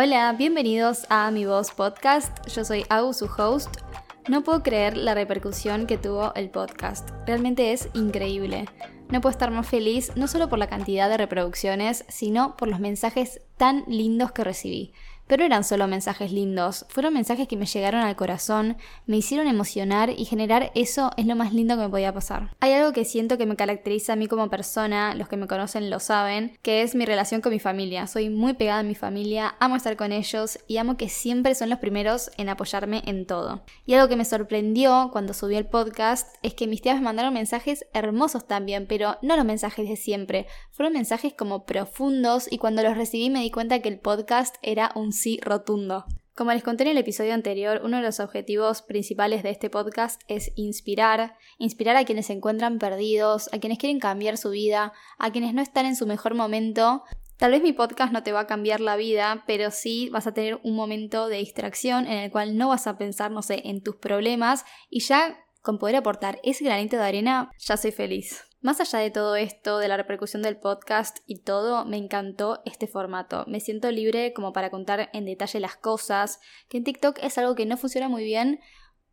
Hola, bienvenidos a Mi Voz Podcast. Yo soy Au, su host. No puedo creer la repercusión que tuvo el podcast. Realmente es increíble. No puedo estar más feliz no solo por la cantidad de reproducciones, sino por los mensajes tan lindos que recibí. Pero eran solo mensajes lindos, fueron mensajes que me llegaron al corazón, me hicieron emocionar y generar eso es lo más lindo que me podía pasar. Hay algo que siento que me caracteriza a mí como persona, los que me conocen lo saben, que es mi relación con mi familia. Soy muy pegada a mi familia, amo estar con ellos y amo que siempre son los primeros en apoyarme en todo. Y algo que me sorprendió cuando subí el podcast es que mis tías me mandaron mensajes hermosos también, pero no los mensajes de siempre, fueron mensajes como profundos y cuando los recibí me cuenta que el podcast era un sí rotundo. Como les conté en el episodio anterior, uno de los objetivos principales de este podcast es inspirar, inspirar a quienes se encuentran perdidos, a quienes quieren cambiar su vida, a quienes no están en su mejor momento. Tal vez mi podcast no te va a cambiar la vida, pero sí vas a tener un momento de distracción en el cual no vas a pensar, no sé, en tus problemas y ya con poder aportar ese granito de arena, ya soy feliz. Más allá de todo esto, de la repercusión del podcast y todo, me encantó este formato. Me siento libre como para contar en detalle las cosas, que en TikTok es algo que no funciona muy bien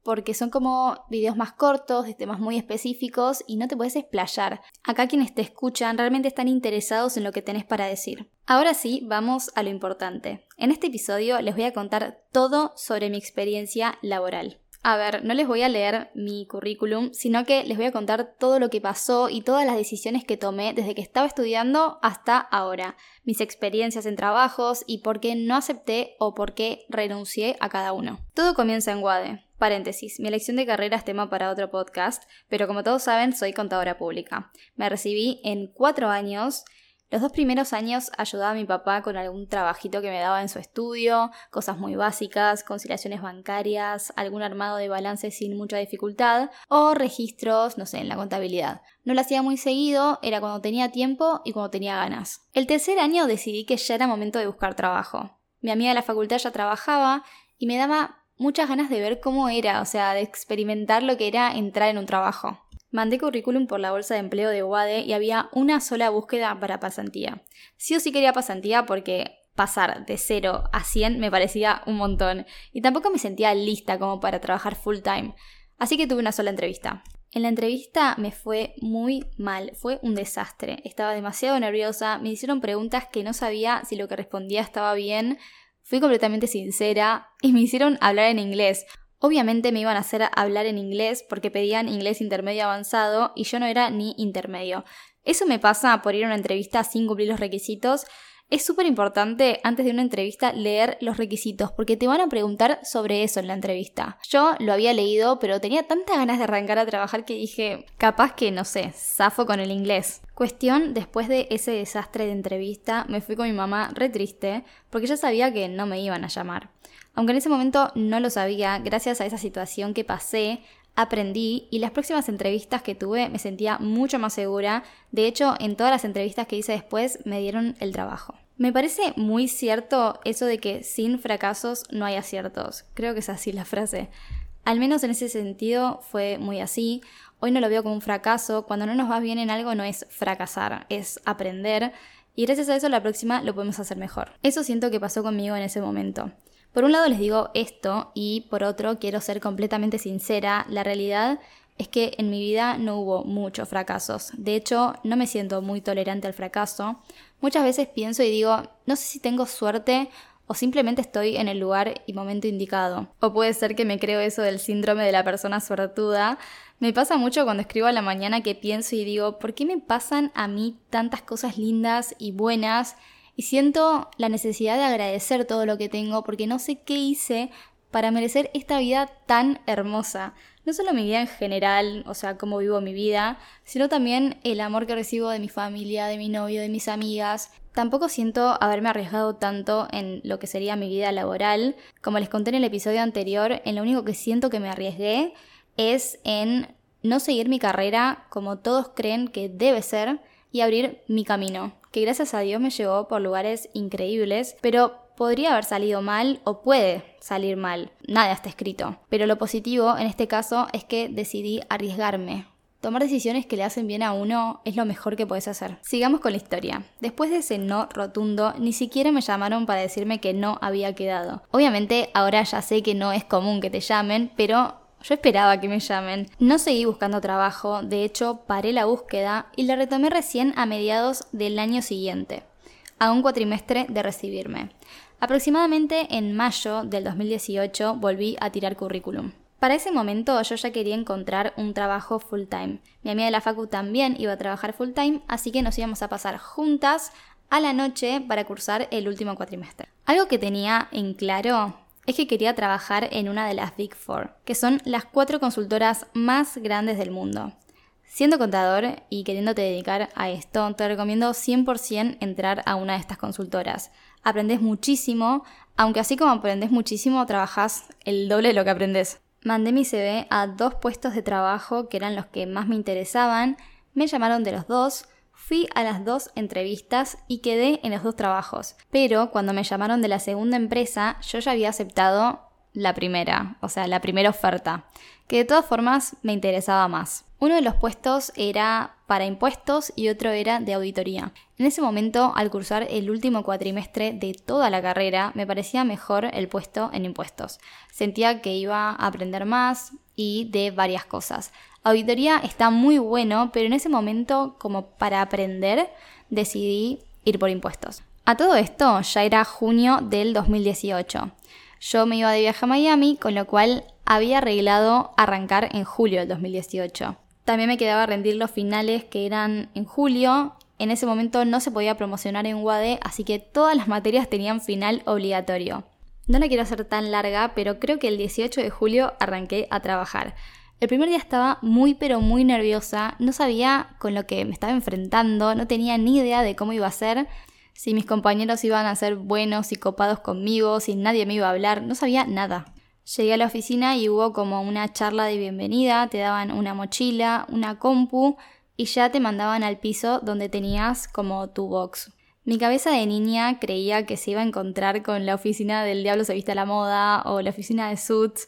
porque son como videos más cortos, de temas muy específicos y no te puedes explayar. Acá quienes te escuchan realmente están interesados en lo que tenés para decir. Ahora sí, vamos a lo importante. En este episodio les voy a contar todo sobre mi experiencia laboral. A ver, no les voy a leer mi currículum, sino que les voy a contar todo lo que pasó y todas las decisiones que tomé desde que estaba estudiando hasta ahora, mis experiencias en trabajos y por qué no acepté o por qué renuncié a cada uno. Todo comienza en Wade. Paréntesis, mi elección de carrera es tema para otro podcast, pero como todos saben, soy contadora pública. Me recibí en cuatro años los dos primeros años ayudaba a mi papá con algún trabajito que me daba en su estudio, cosas muy básicas, conciliaciones bancarias, algún armado de balance sin mucha dificultad o registros, no sé, en la contabilidad. No lo hacía muy seguido, era cuando tenía tiempo y cuando tenía ganas. El tercer año decidí que ya era momento de buscar trabajo. Mi amiga de la facultad ya trabajaba y me daba muchas ganas de ver cómo era, o sea, de experimentar lo que era entrar en un trabajo. Mandé currículum por la bolsa de empleo de UADE y había una sola búsqueda para pasantía. Sí o sí quería pasantía porque pasar de 0 a 100 me parecía un montón y tampoco me sentía lista como para trabajar full time. Así que tuve una sola entrevista. En la entrevista me fue muy mal, fue un desastre. Estaba demasiado nerviosa, me hicieron preguntas que no sabía si lo que respondía estaba bien. Fui completamente sincera y me hicieron hablar en inglés. Obviamente me iban a hacer hablar en inglés porque pedían inglés intermedio avanzado y yo no era ni intermedio. Eso me pasa por ir a una entrevista sin cumplir los requisitos. Es súper importante antes de una entrevista leer los requisitos porque te van a preguntar sobre eso en la entrevista. Yo lo había leído pero tenía tantas ganas de arrancar a trabajar que dije, capaz que no sé, zafo con el inglés. Cuestión, después de ese desastre de entrevista me fui con mi mamá re triste porque ya sabía que no me iban a llamar. Aunque en ese momento no lo sabía, gracias a esa situación que pasé, aprendí y las próximas entrevistas que tuve me sentía mucho más segura. De hecho, en todas las entrevistas que hice después me dieron el trabajo. Me parece muy cierto eso de que sin fracasos no hay aciertos. Creo que es así la frase. Al menos en ese sentido fue muy así. Hoy no lo veo como un fracaso. Cuando no nos va bien en algo no es fracasar, es aprender. Y gracias a eso la próxima lo podemos hacer mejor. Eso siento que pasó conmigo en ese momento. Por un lado les digo esto y por otro quiero ser completamente sincera, la realidad es que en mi vida no hubo muchos fracasos. De hecho, no me siento muy tolerante al fracaso. Muchas veces pienso y digo, no sé si tengo suerte o simplemente estoy en el lugar y momento indicado. O puede ser que me creo eso del síndrome de la persona suertuda. Me pasa mucho cuando escribo a la mañana que pienso y digo, ¿por qué me pasan a mí tantas cosas lindas y buenas y siento la necesidad de agradecer todo lo que tengo porque no sé qué hice para merecer esta vida tan hermosa. No solo mi vida en general, o sea, cómo vivo mi vida, sino también el amor que recibo de mi familia, de mi novio, de mis amigas. Tampoco siento haberme arriesgado tanto en lo que sería mi vida laboral. Como les conté en el episodio anterior, en lo único que siento que me arriesgué es en no seguir mi carrera como todos creen que debe ser y abrir mi camino, que gracias a Dios me llevó por lugares increíbles, pero podría haber salido mal o puede salir mal. Nada está escrito. Pero lo positivo en este caso es que decidí arriesgarme. tomar decisiones que le hacen bien a uno es lo mejor que puedes hacer. Sigamos con la historia. Después de ese no rotundo, ni siquiera me llamaron para decirme que no había quedado. Obviamente ahora ya sé que no es común que te llamen, pero yo esperaba que me llamen. No seguí buscando trabajo, de hecho paré la búsqueda y la retomé recién a mediados del año siguiente, a un cuatrimestre de recibirme. Aproximadamente en mayo del 2018 volví a tirar currículum. Para ese momento yo ya quería encontrar un trabajo full time. Mi amiga de la facu también iba a trabajar full time, así que nos íbamos a pasar juntas a la noche para cursar el último cuatrimestre. Algo que tenía en claro es que quería trabajar en una de las Big Four, que son las cuatro consultoras más grandes del mundo. Siendo contador y queriéndote dedicar a esto, te recomiendo 100% entrar a una de estas consultoras. Aprendes muchísimo, aunque así como aprendes muchísimo, trabajas el doble de lo que aprendes. Mandé mi CV a dos puestos de trabajo que eran los que más me interesaban, me llamaron de los dos, fui a las dos entrevistas y quedé en los dos trabajos. Pero cuando me llamaron de la segunda empresa, yo ya había aceptado la primera, o sea, la primera oferta, que de todas formas me interesaba más. Uno de los puestos era para impuestos y otro era de auditoría. En ese momento, al cursar el último cuatrimestre de toda la carrera, me parecía mejor el puesto en impuestos. Sentía que iba a aprender más y de varias cosas. Auditoría está muy bueno, pero en ese momento, como para aprender, decidí ir por impuestos. A todo esto ya era junio del 2018. Yo me iba de viaje a Miami, con lo cual había arreglado arrancar en julio del 2018. También me quedaba rendir los finales que eran en julio. En ese momento no se podía promocionar en UAD, así que todas las materias tenían final obligatorio. No la quiero hacer tan larga, pero creo que el 18 de julio arranqué a trabajar. El primer día estaba muy pero muy nerviosa, no sabía con lo que me estaba enfrentando, no tenía ni idea de cómo iba a ser, si mis compañeros iban a ser buenos y copados conmigo, si nadie me iba a hablar, no sabía nada. Llegué a la oficina y hubo como una charla de bienvenida, te daban una mochila, una compu y ya te mandaban al piso donde tenías como tu box. Mi cabeza de niña creía que se iba a encontrar con la oficina del Diablo se viste a la moda o la oficina de Suits,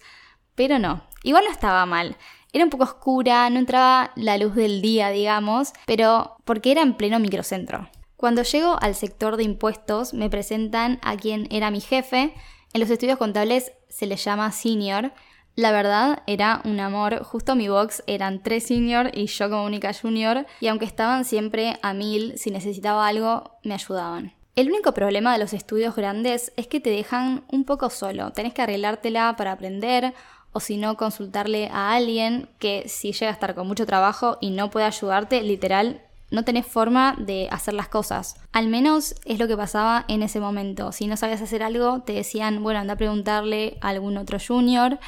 pero no, igual no estaba mal. Era un poco oscura, no entraba la luz del día, digamos, pero porque era en pleno microcentro. Cuando llego al sector de impuestos me presentan a quien era mi jefe, en los estudios contables se le llama senior. La verdad era un amor, justo mi box eran tres senior y yo como única junior, y aunque estaban siempre a mil, si necesitaba algo, me ayudaban. El único problema de los estudios grandes es que te dejan un poco solo, tenés que arreglártela para aprender o si no consultarle a alguien que si llega a estar con mucho trabajo y no puede ayudarte, literal no tenés forma de hacer las cosas. Al menos es lo que pasaba en ese momento. Si no sabías hacer algo, te decían, bueno, anda a preguntarle a algún otro junior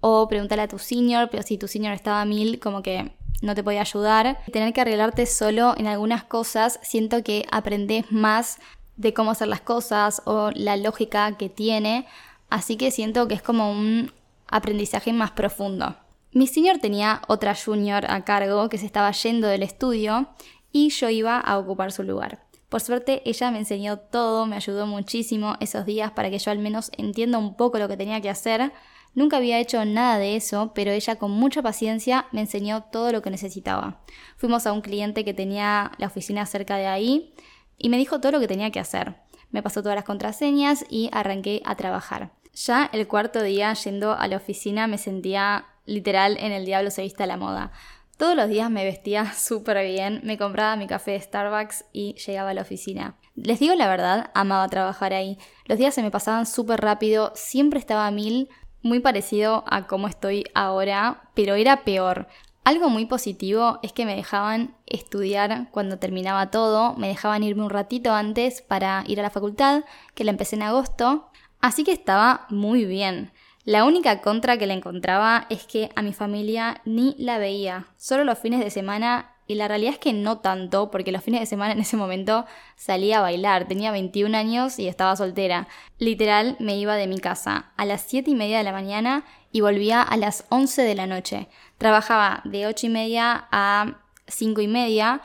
o preguntarle a tu senior, pero si tu senior estaba a mil, como que no te podía ayudar. Tener que arreglarte solo en algunas cosas, siento que aprendes más de cómo hacer las cosas o la lógica que tiene, así que siento que es como un aprendizaje más profundo. Mi senior tenía otra junior a cargo que se estaba yendo del estudio y yo iba a ocupar su lugar. Por suerte ella me enseñó todo, me ayudó muchísimo esos días para que yo al menos entienda un poco lo que tenía que hacer. Nunca había hecho nada de eso, pero ella con mucha paciencia me enseñó todo lo que necesitaba. Fuimos a un cliente que tenía la oficina cerca de ahí y me dijo todo lo que tenía que hacer. Me pasó todas las contraseñas y arranqué a trabajar. Ya el cuarto día yendo a la oficina me sentía literal en el diablo se viste a la moda. Todos los días me vestía súper bien, me compraba mi café de Starbucks y llegaba a la oficina. Les digo la verdad, amaba trabajar ahí. Los días se me pasaban súper rápido, siempre estaba mil, muy parecido a cómo estoy ahora, pero era peor. Algo muy positivo es que me dejaban estudiar cuando terminaba todo, me dejaban irme un ratito antes para ir a la facultad, que la empecé en agosto, así que estaba muy bien. La única contra que le encontraba es que a mi familia ni la veía, solo los fines de semana y la realidad es que no tanto, porque los fines de semana en ese momento salía a bailar, tenía 21 años y estaba soltera. Literal me iba de mi casa a las 7 y media de la mañana y volvía a las 11 de la noche. Trabajaba de 8 y media a 5 y media.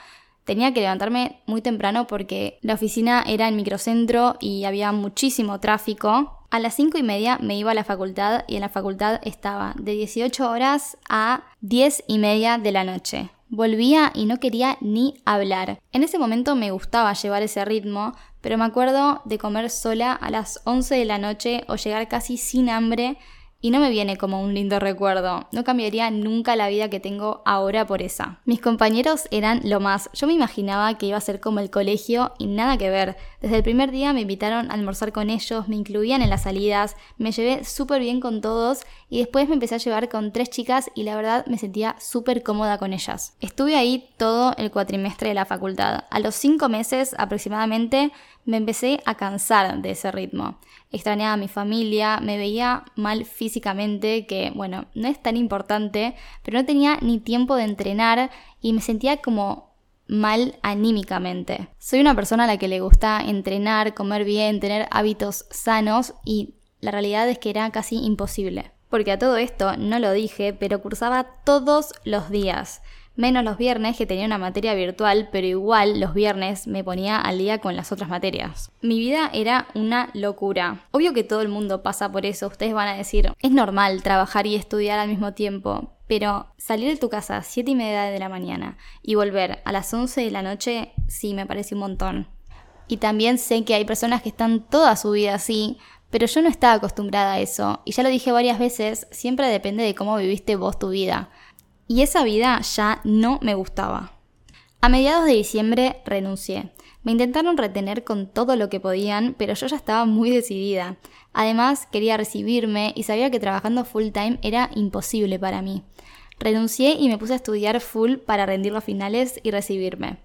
Tenía que levantarme muy temprano porque la oficina era en microcentro y había muchísimo tráfico, a las 5 y media me iba a la facultad y en la facultad estaba de 18 horas a 10 y media de la noche. Volvía y no quería ni hablar. En ese momento me gustaba llevar ese ritmo, pero me acuerdo de comer sola a las 11 de la noche o llegar casi sin hambre y no me viene como un lindo recuerdo. No cambiaría nunca la vida que tengo ahora por esa. Mis compañeros eran lo más. Yo me imaginaba que iba a ser como el colegio y nada que ver. Desde el primer día me invitaron a almorzar con ellos, me incluían en las salidas, me llevé súper bien con todos y después me empecé a llevar con tres chicas y la verdad me sentía súper cómoda con ellas. Estuve ahí todo el cuatrimestre de la facultad. A los cinco meses aproximadamente me empecé a cansar de ese ritmo. Extrañaba a mi familia, me veía mal físicamente, que bueno, no es tan importante, pero no tenía ni tiempo de entrenar y me sentía como mal anímicamente. Soy una persona a la que le gusta entrenar, comer bien, tener hábitos sanos y la realidad es que era casi imposible. Porque a todo esto no lo dije, pero cursaba todos los días menos los viernes que tenía una materia virtual, pero igual los viernes me ponía al día con las otras materias. Mi vida era una locura. Obvio que todo el mundo pasa por eso, ustedes van a decir, es normal trabajar y estudiar al mismo tiempo, pero salir de tu casa a 7 y media de la mañana y volver a las 11 de la noche, sí, me parece un montón. Y también sé que hay personas que están toda su vida así, pero yo no estaba acostumbrada a eso, y ya lo dije varias veces, siempre depende de cómo viviste vos tu vida y esa vida ya no me gustaba. A mediados de diciembre renuncié. Me intentaron retener con todo lo que podían, pero yo ya estaba muy decidida. Además, quería recibirme y sabía que trabajando full time era imposible para mí. Renuncié y me puse a estudiar full para rendir los finales y recibirme.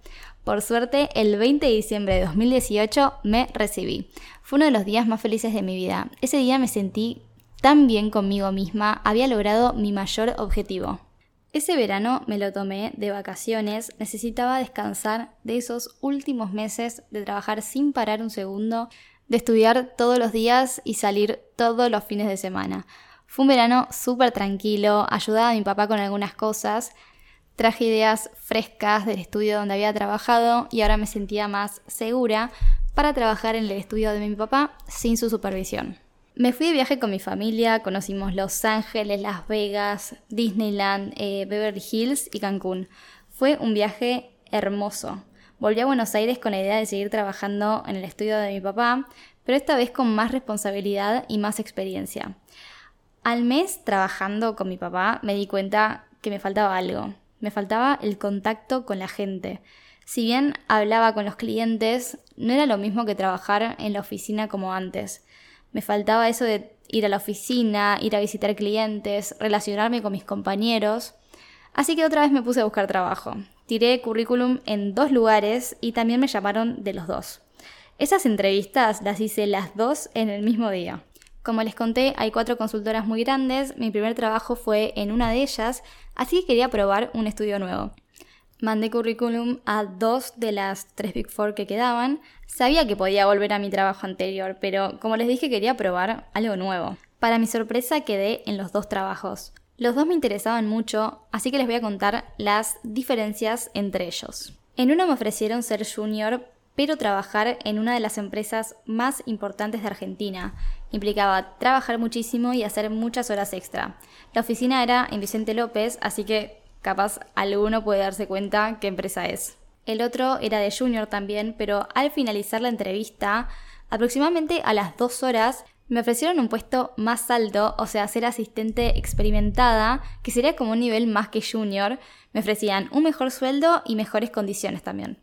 Por suerte, el 20 de diciembre de 2018 me recibí. Fue uno de los días más felices de mi vida. Ese día me sentí tan bien conmigo misma, había logrado mi mayor objetivo. Ese verano me lo tomé de vacaciones, necesitaba descansar de esos últimos meses de trabajar sin parar un segundo, de estudiar todos los días y salir todos los fines de semana. Fue un verano súper tranquilo, ayudaba a mi papá con algunas cosas, traje ideas frescas del estudio donde había trabajado y ahora me sentía más segura para trabajar en el estudio de mi papá sin su supervisión. Me fui de viaje con mi familia, conocimos Los Ángeles, Las Vegas, Disneyland, eh, Beverly Hills y Cancún. Fue un viaje hermoso. Volví a Buenos Aires con la idea de seguir trabajando en el estudio de mi papá, pero esta vez con más responsabilidad y más experiencia. Al mes trabajando con mi papá me di cuenta que me faltaba algo. Me faltaba el contacto con la gente. Si bien hablaba con los clientes, no era lo mismo que trabajar en la oficina como antes. Me faltaba eso de ir a la oficina, ir a visitar clientes, relacionarme con mis compañeros. Así que otra vez me puse a buscar trabajo. Tiré currículum en dos lugares y también me llamaron de los dos. Esas entrevistas las hice las dos en el mismo día. Como les conté, hay cuatro consultoras muy grandes, mi primer trabajo fue en una de ellas, así que quería probar un estudio nuevo. Mandé currículum a dos de las tres Big Four que quedaban. Sabía que podía volver a mi trabajo anterior, pero como les dije quería probar algo nuevo. Para mi sorpresa quedé en los dos trabajos. Los dos me interesaban mucho, así que les voy a contar las diferencias entre ellos. En uno me ofrecieron ser junior, pero trabajar en una de las empresas más importantes de Argentina. Implicaba trabajar muchísimo y hacer muchas horas extra. La oficina era en Vicente López, así que capaz alguno puede darse cuenta qué empresa es. El otro era de Junior también, pero al finalizar la entrevista, aproximadamente a las dos horas, me ofrecieron un puesto más alto, o sea, ser asistente experimentada, que sería como un nivel más que junior. Me ofrecían un mejor sueldo y mejores condiciones también.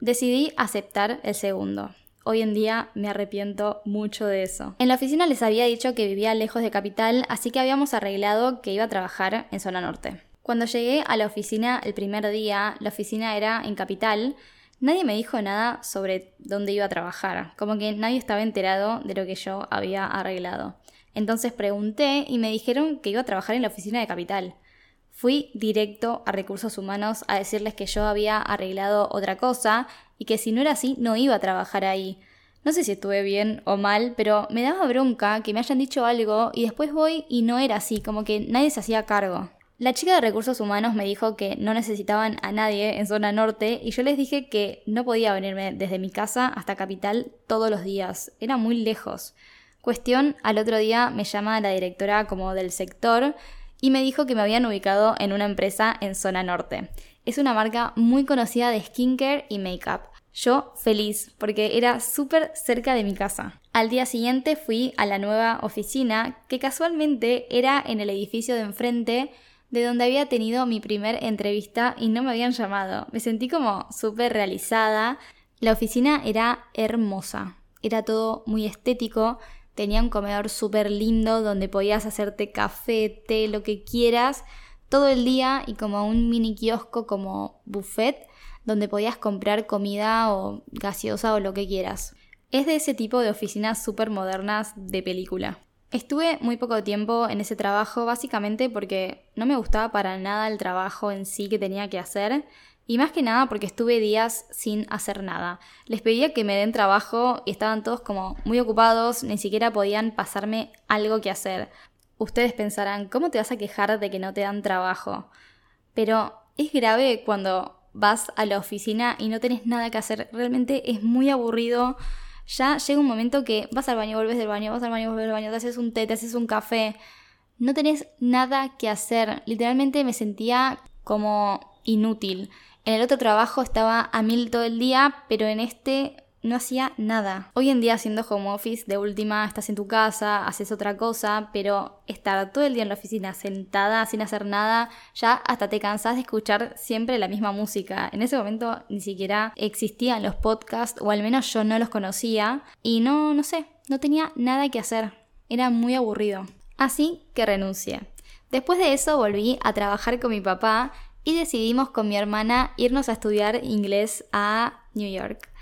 Decidí aceptar el segundo. Hoy en día me arrepiento mucho de eso. En la oficina les había dicho que vivía lejos de capital, así que habíamos arreglado que iba a trabajar en zona norte. Cuando llegué a la oficina el primer día, la oficina era en Capital, nadie me dijo nada sobre dónde iba a trabajar, como que nadie estaba enterado de lo que yo había arreglado. Entonces pregunté y me dijeron que iba a trabajar en la oficina de Capital. Fui directo a recursos humanos a decirles que yo había arreglado otra cosa y que si no era así no iba a trabajar ahí. No sé si estuve bien o mal, pero me daba bronca que me hayan dicho algo y después voy y no era así, como que nadie se hacía cargo. La chica de recursos humanos me dijo que no necesitaban a nadie en zona norte y yo les dije que no podía venirme desde mi casa hasta Capital todos los días, era muy lejos. Cuestión, al otro día me llama la directora como del sector y me dijo que me habían ubicado en una empresa en zona norte. Es una marca muy conocida de skincare y makeup. Yo feliz, porque era súper cerca de mi casa. Al día siguiente fui a la nueva oficina, que casualmente era en el edificio de enfrente de donde había tenido mi primer entrevista y no me habían llamado. Me sentí como súper realizada. La oficina era hermosa, era todo muy estético, tenía un comedor súper lindo donde podías hacerte café, té, lo que quieras, todo el día y como un mini kiosco como buffet donde podías comprar comida o gaseosa o lo que quieras. Es de ese tipo de oficinas súper modernas de película. Estuve muy poco tiempo en ese trabajo básicamente porque no me gustaba para nada el trabajo en sí que tenía que hacer y más que nada porque estuve días sin hacer nada. Les pedía que me den trabajo y estaban todos como muy ocupados, ni siquiera podían pasarme algo que hacer. Ustedes pensarán, ¿cómo te vas a quejar de que no te dan trabajo? Pero es grave cuando vas a la oficina y no tenés nada que hacer. Realmente es muy aburrido. Ya llega un momento que vas al baño, vuelves del baño, vas al baño, vuelves del baño, te haces un té, te haces un café. No tenés nada que hacer. Literalmente me sentía como inútil. En el otro trabajo estaba a mil todo el día, pero en este no hacía nada. Hoy en día haciendo home office, de última estás en tu casa, haces otra cosa, pero estar todo el día en la oficina sentada sin hacer nada, ya hasta te cansás de escuchar siempre la misma música. En ese momento ni siquiera existían los podcasts, o al menos yo no los conocía, y no, no sé, no tenía nada que hacer. Era muy aburrido. Así que renuncié. Después de eso volví a trabajar con mi papá y decidimos con mi hermana irnos a estudiar inglés a New York.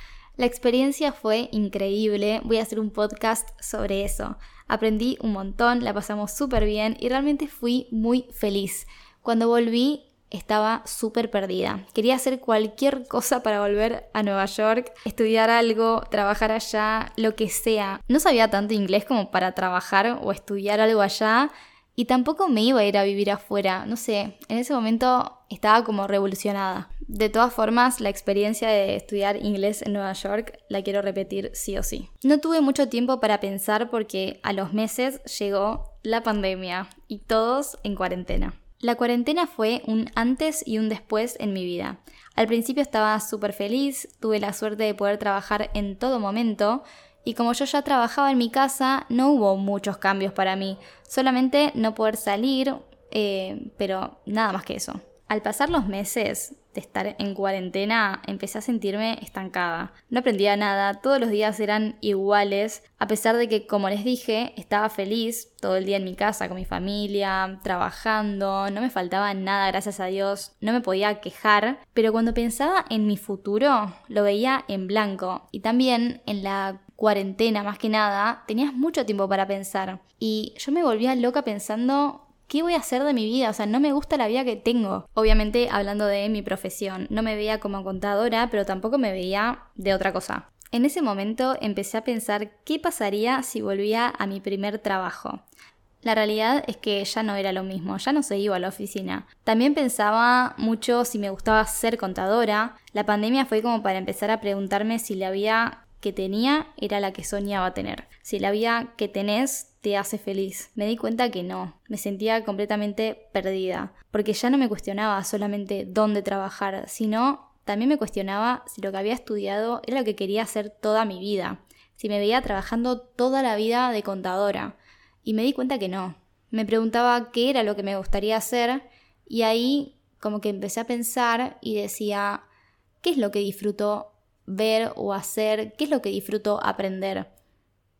La experiencia fue increíble, voy a hacer un podcast sobre eso. Aprendí un montón, la pasamos súper bien y realmente fui muy feliz. Cuando volví estaba súper perdida. Quería hacer cualquier cosa para volver a Nueva York, estudiar algo, trabajar allá, lo que sea. No sabía tanto inglés como para trabajar o estudiar algo allá, y tampoco me iba a ir a vivir afuera, no sé, en ese momento estaba como revolucionada. De todas formas, la experiencia de estudiar inglés en Nueva York la quiero repetir sí o sí. No tuve mucho tiempo para pensar porque a los meses llegó la pandemia y todos en cuarentena. La cuarentena fue un antes y un después en mi vida. Al principio estaba súper feliz, tuve la suerte de poder trabajar en todo momento y como yo ya trabajaba en mi casa, no hubo muchos cambios para mí, solamente no poder salir, eh, pero nada más que eso. Al pasar los meses de estar en cuarentena, empecé a sentirme estancada. No aprendía nada, todos los días eran iguales, a pesar de que, como les dije, estaba feliz todo el día en mi casa con mi familia, trabajando, no me faltaba nada, gracias a Dios, no me podía quejar, pero cuando pensaba en mi futuro, lo veía en blanco. Y también en la cuarentena más que nada, tenías mucho tiempo para pensar. Y yo me volvía loca pensando, ¿qué voy a hacer de mi vida? O sea, no me gusta la vida que tengo. Obviamente hablando de mi profesión, no me veía como contadora, pero tampoco me veía de otra cosa. En ese momento empecé a pensar qué pasaría si volvía a mi primer trabajo. La realidad es que ya no era lo mismo, ya no se iba a la oficina. También pensaba mucho si me gustaba ser contadora. La pandemia fue como para empezar a preguntarme si le había que tenía era la que soñaba tener. Si la vida que tenés te hace feliz. Me di cuenta que no, me sentía completamente perdida, porque ya no me cuestionaba solamente dónde trabajar, sino también me cuestionaba si lo que había estudiado era lo que quería hacer toda mi vida, si me veía trabajando toda la vida de contadora. Y me di cuenta que no. Me preguntaba qué era lo que me gustaría hacer y ahí como que empecé a pensar y decía, ¿qué es lo que disfruto ver o hacer, qué es lo que disfruto aprender.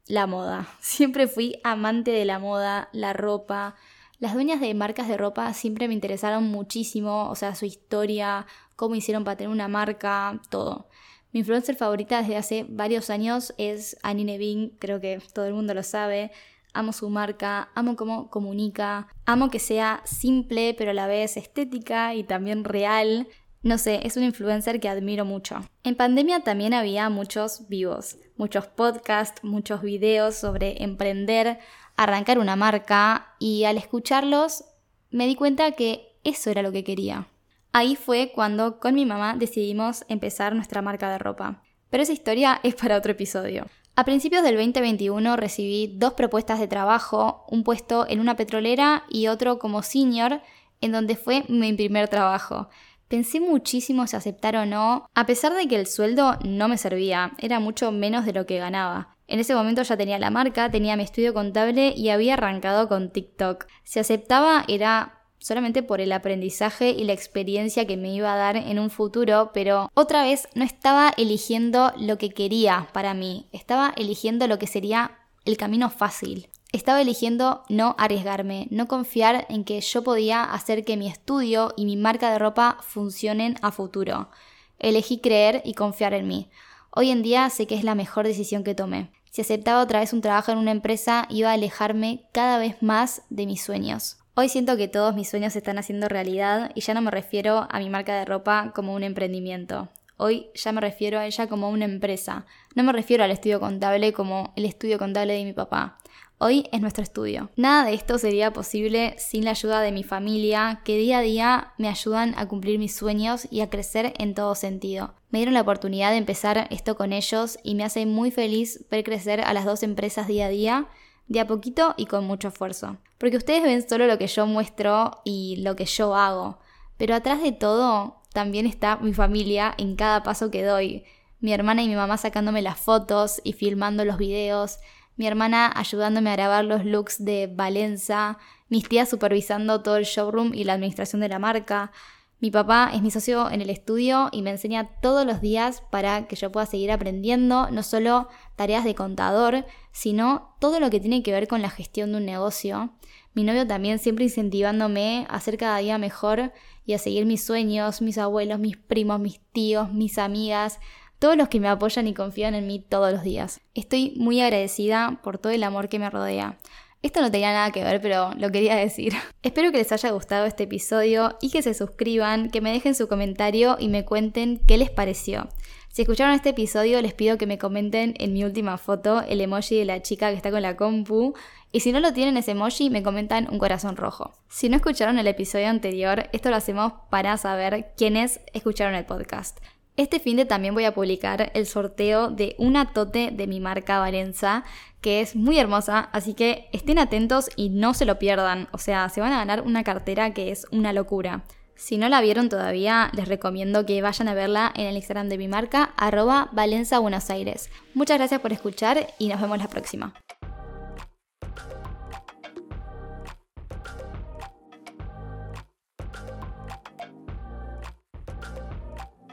La moda. Siempre fui amante de la moda, la ropa. Las dueñas de marcas de ropa siempre me interesaron muchísimo, o sea, su historia, cómo hicieron para tener una marca, todo. Mi influencer favorita desde hace varios años es Annie Nevin, creo que todo el mundo lo sabe. Amo su marca, amo cómo comunica, amo que sea simple pero a la vez estética y también real. No sé, es un influencer que admiro mucho. En pandemia también había muchos vivos, muchos podcasts, muchos videos sobre emprender, arrancar una marca y al escucharlos me di cuenta que eso era lo que quería. Ahí fue cuando con mi mamá decidimos empezar nuestra marca de ropa. Pero esa historia es para otro episodio. A principios del 2021 recibí dos propuestas de trabajo, un puesto en una petrolera y otro como senior, en donde fue mi primer trabajo Pensé muchísimo si aceptar o no, a pesar de que el sueldo no me servía, era mucho menos de lo que ganaba. En ese momento ya tenía la marca, tenía mi estudio contable y había arrancado con TikTok. Si aceptaba era solamente por el aprendizaje y la experiencia que me iba a dar en un futuro, pero otra vez no estaba eligiendo lo que quería para mí, estaba eligiendo lo que sería el camino fácil. Estaba eligiendo no arriesgarme, no confiar en que yo podía hacer que mi estudio y mi marca de ropa funcionen a futuro. Elegí creer y confiar en mí. Hoy en día sé que es la mejor decisión que tomé. Si aceptaba otra vez un trabajo en una empresa, iba a alejarme cada vez más de mis sueños. Hoy siento que todos mis sueños se están haciendo realidad y ya no me refiero a mi marca de ropa como un emprendimiento. Hoy ya me refiero a ella como una empresa. No me refiero al estudio contable como el estudio contable de mi papá. Hoy es nuestro estudio. Nada de esto sería posible sin la ayuda de mi familia, que día a día me ayudan a cumplir mis sueños y a crecer en todo sentido. Me dieron la oportunidad de empezar esto con ellos y me hace muy feliz ver crecer a las dos empresas día a día de a poquito y con mucho esfuerzo. Porque ustedes ven solo lo que yo muestro y lo que yo hago, pero atrás de todo también está mi familia en cada paso que doy. Mi hermana y mi mamá sacándome las fotos y filmando los videos, mi hermana ayudándome a grabar los looks de Valenza, mis tías supervisando todo el showroom y la administración de la marca, mi papá es mi socio en el estudio y me enseña todos los días para que yo pueda seguir aprendiendo, no solo tareas de contador, sino todo lo que tiene que ver con la gestión de un negocio. Mi novio también siempre incentivándome a ser cada día mejor y a seguir mis sueños, mis abuelos, mis primos, mis tíos, mis amigas, todos los que me apoyan y confían en mí todos los días. Estoy muy agradecida por todo el amor que me rodea. Esto no tenía nada que ver, pero lo quería decir. Espero que les haya gustado este episodio y que se suscriban, que me dejen su comentario y me cuenten qué les pareció. Si escucharon este episodio, les pido que me comenten en mi última foto el emoji de la chica que está con la compu. Y si no lo tienen ese emoji, me comentan un corazón rojo. Si no escucharon el episodio anterior, esto lo hacemos para saber quiénes escucharon el podcast. Este fin de también voy a publicar el sorteo de una tote de mi marca Valenza, que es muy hermosa, así que estén atentos y no se lo pierdan. O sea, se van a ganar una cartera que es una locura. Si no la vieron todavía, les recomiendo que vayan a verla en el Instagram de mi marca, arroba Valenza Buenos Aires. Muchas gracias por escuchar y nos vemos la próxima.